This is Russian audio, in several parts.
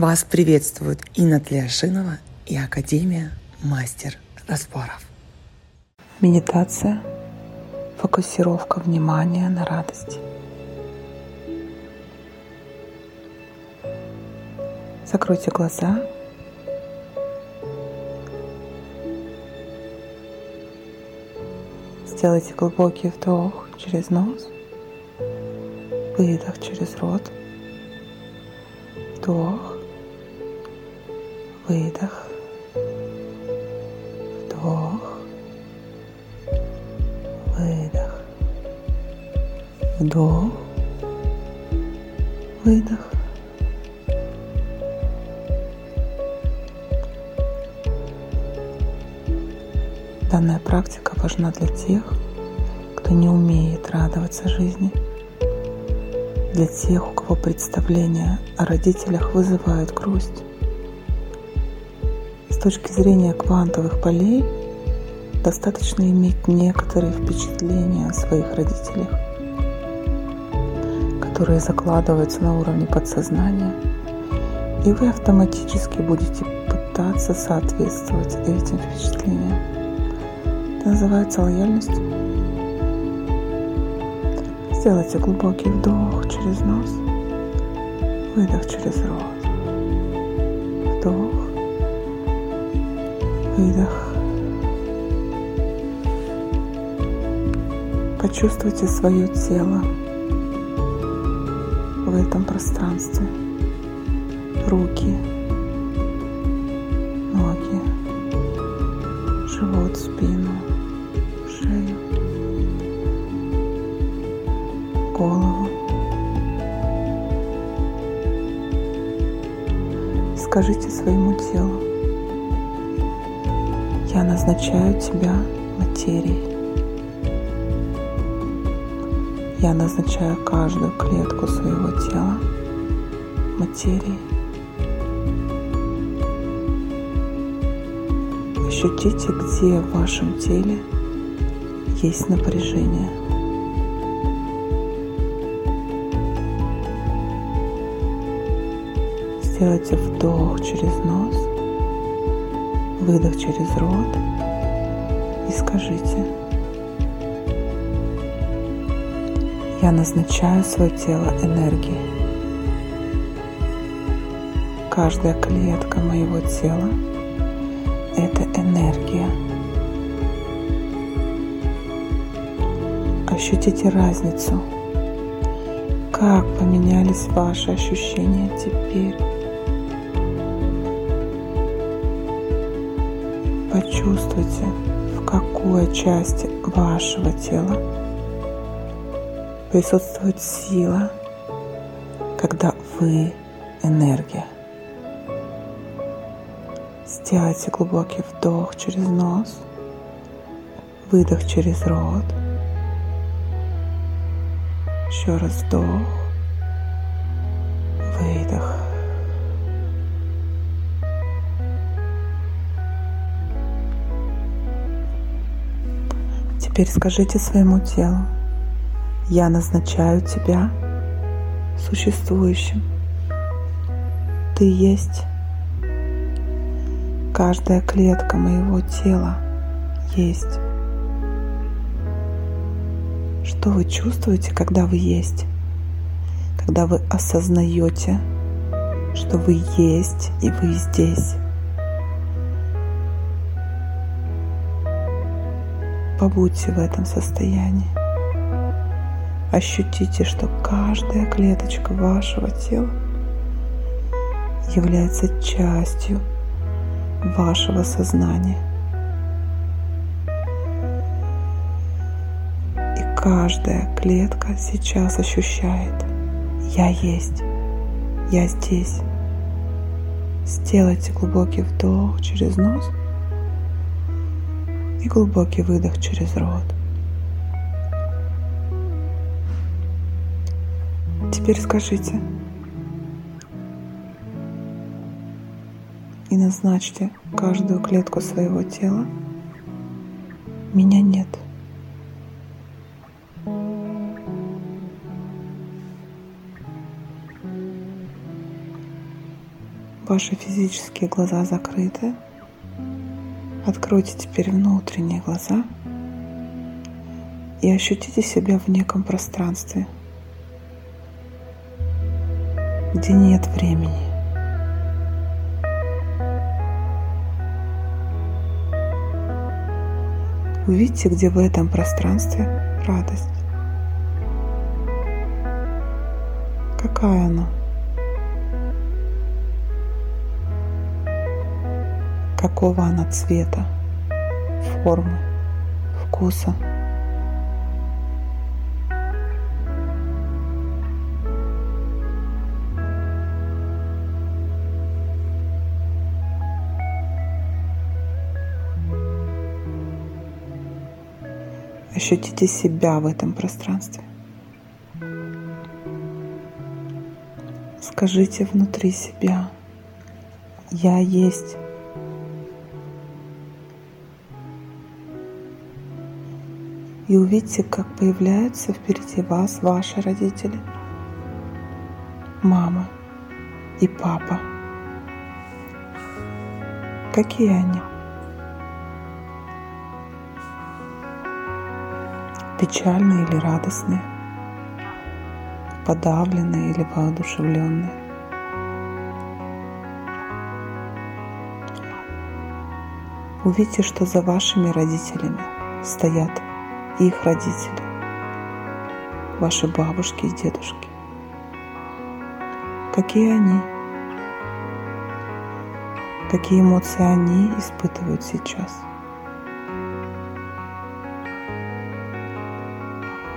Вас приветствует Инна Тлешинова и Академия Мастер Разборов. Медитация. Фокусировка внимания на радости. Закройте глаза. Сделайте глубокий вдох через нос, выдох через рот, вдох, выдох, вдох, выдох, вдох, выдох. Данная практика важна для тех, кто не умеет радоваться жизни, для тех, у кого представления о родителях вызывают грусть. Точки зрения квантовых полей достаточно иметь некоторые впечатления о своих родителях, которые закладываются на уровне подсознания, и вы автоматически будете пытаться соответствовать этим впечатлениям. Это называется лояльность. Сделайте глубокий вдох через нос, выдох через рот. Выдох. Почувствуйте свое тело в этом пространстве. Руки, ноги, живот, спину, шею, голову. Скажите своему телу, я назначаю тебя материей. Я назначаю каждую клетку своего тела материей. Ощутите, где в вашем теле есть напряжение. Сделайте вдох через нос, выдох через рот и скажите, я назначаю свое тело энергией. Каждая клетка моего тела – это энергия. Ощутите разницу, как поменялись ваши ощущения теперь. Почувствуйте, в какой части вашего тела присутствует сила, когда вы энергия. Сделайте глубокий вдох через нос, выдох через рот. Еще раз вдох, выдох. Теперь скажите своему телу, я назначаю тебя существующим. Ты есть. Каждая клетка моего тела есть. Что вы чувствуете, когда вы есть? Когда вы осознаете, что вы есть и вы здесь. Побудьте в этом состоянии. Ощутите, что каждая клеточка вашего тела является частью вашего сознания. И каждая клетка сейчас ощущает «Я есть, я здесь». Сделайте глубокий вдох через нос и глубокий выдох через рот. Теперь скажите и назначьте каждую клетку своего тела. Меня нет. Ваши физические глаза закрыты. Откройте теперь внутренние глаза и ощутите себя в неком пространстве, где нет времени. Увидьте, где в этом пространстве радость. Какая она? Какого она цвета, формы, вкуса? Ощутите себя в этом пространстве. Скажите внутри себя, я есть. И увидите, как появляются впереди вас ваши родители, мама и папа. Какие они? печальные или радостные, подавленные или воодушевленные. Увидьте, что за вашими родителями стоят их родители, ваши бабушки и дедушки. Какие они? Какие эмоции они испытывают сейчас?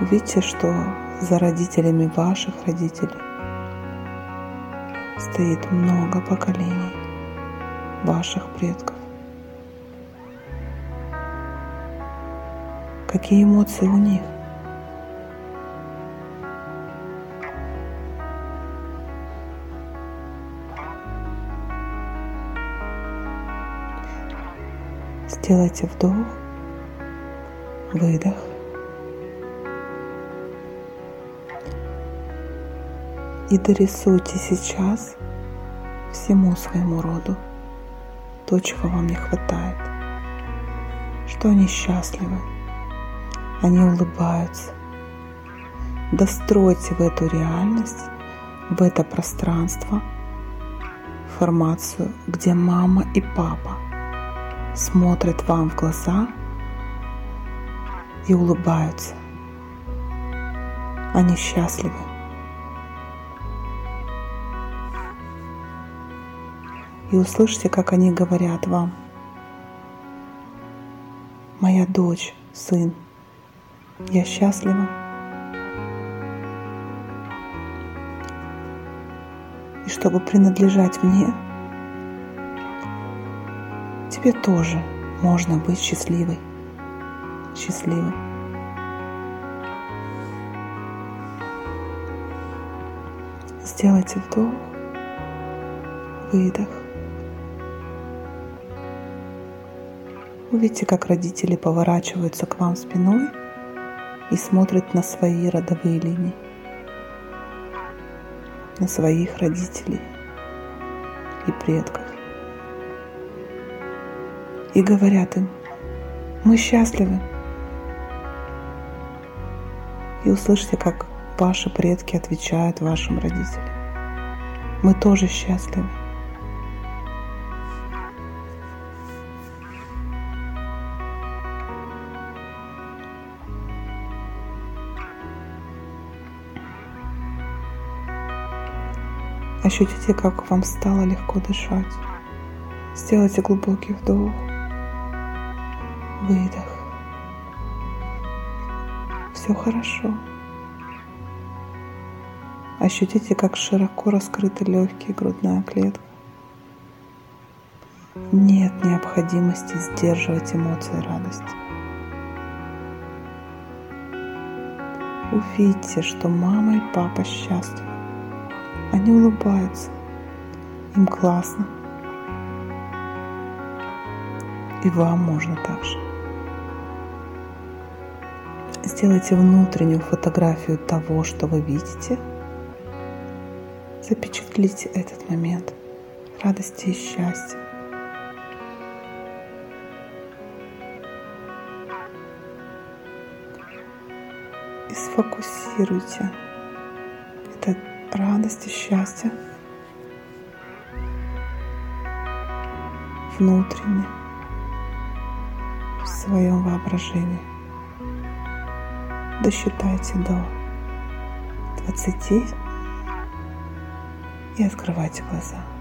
Увидьте, что за родителями ваших родителей стоит много поколений ваших предков. Какие эмоции у них? Сделайте вдох, выдох. и дорисуйте сейчас всему своему роду то, чего вам не хватает, что они счастливы, они улыбаются. Достройте в эту реальность, в это пространство формацию, где мама и папа смотрят вам в глаза и улыбаются. Они счастливы. и услышьте, как они говорят вам. Моя дочь, сын, я счастлива. И чтобы принадлежать мне, тебе тоже можно быть счастливой, счастливым. Сделайте вдох, выдох. Увидите, как родители поворачиваются к вам спиной и смотрят на свои родовые линии, на своих родителей и предков. И говорят им, мы счастливы. И услышьте, как ваши предки отвечают вашим родителям. Мы тоже счастливы. Ощутите, как вам стало легко дышать. Сделайте глубокий вдох, выдох. Все хорошо. Ощутите, как широко раскрыты легкие грудная клетка. Нет необходимости сдерживать эмоции радости. Увидьте, что мама и папа счастливы. Они улыбаются. Им классно. И вам можно также. Сделайте внутреннюю фотографию того, что вы видите. Запечатлите этот момент радости и счастья. И сфокусируйте это радость и счастье внутренне в своем воображении. Досчитайте до 20 и открывайте глаза.